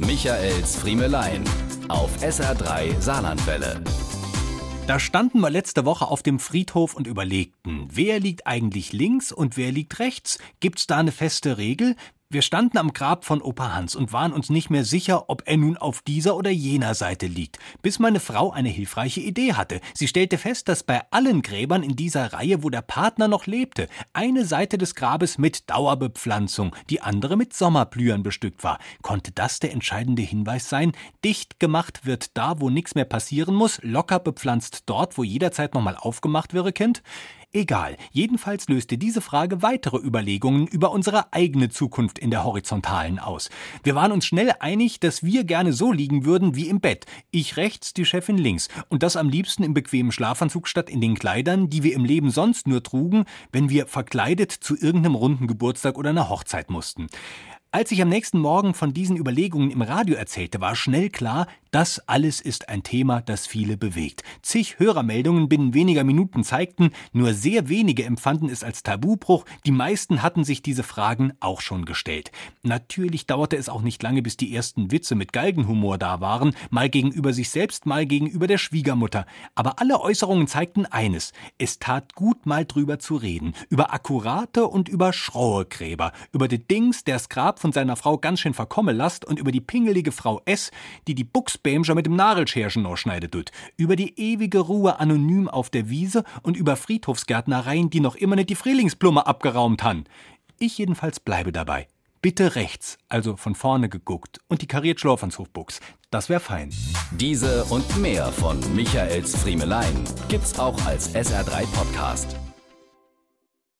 Michaels Friemelein auf SR3 Saarlandwelle. Da standen wir letzte Woche auf dem Friedhof und überlegten, wer liegt eigentlich links und wer liegt rechts? Gibt's da eine feste Regel? Wir standen am Grab von Opa Hans und waren uns nicht mehr sicher, ob er nun auf dieser oder jener Seite liegt, bis meine Frau eine hilfreiche Idee hatte. Sie stellte fest, dass bei allen Gräbern in dieser Reihe, wo der Partner noch lebte, eine Seite des Grabes mit Dauerbepflanzung, die andere mit Sommerblühern bestückt war. Konnte das der entscheidende Hinweis sein? Dicht gemacht wird da, wo nichts mehr passieren muss, locker bepflanzt dort, wo jederzeit nochmal aufgemacht wäre, Kind? Egal, jedenfalls löste diese Frage weitere Überlegungen über unsere eigene Zukunft in der Horizontalen aus. Wir waren uns schnell einig, dass wir gerne so liegen würden wie im Bett. Ich rechts, die Chefin links. Und das am liebsten im bequemen Schlafanzug statt in den Kleidern, die wir im Leben sonst nur trugen, wenn wir verkleidet zu irgendeinem runden Geburtstag oder einer Hochzeit mussten. Als ich am nächsten Morgen von diesen Überlegungen im Radio erzählte, war schnell klar, das alles ist ein Thema, das viele bewegt. Zig Hörermeldungen binnen weniger Minuten zeigten, nur sehr wenige empfanden es als Tabubruch, die meisten hatten sich diese Fragen auch schon gestellt. Natürlich dauerte es auch nicht lange, bis die ersten Witze mit Galgenhumor da waren, mal gegenüber sich selbst, mal gegenüber der Schwiegermutter. Aber alle Äußerungen zeigten eines, es tat gut mal drüber zu reden, über akkurate und über schrohe Gräber, über die Dings, der's Grab von seiner Frau ganz schön verkommen lasst und über die pingelige Frau S, die die Buchs Bämscher mit dem Nagelscherschen noch schneidet tut, über die ewige Ruhe anonym auf der Wiese und über Friedhofsgärtnereien, die noch immer nicht die Frühlingsplumme abgeraumt han. Ich jedenfalls bleibe dabei. Bitte rechts, also von vorne geguckt und die kariert Schlafanzugbuchs. Das wäre fein. Diese und mehr von Michaels Friemelein gibt's auch als SR3 Podcast.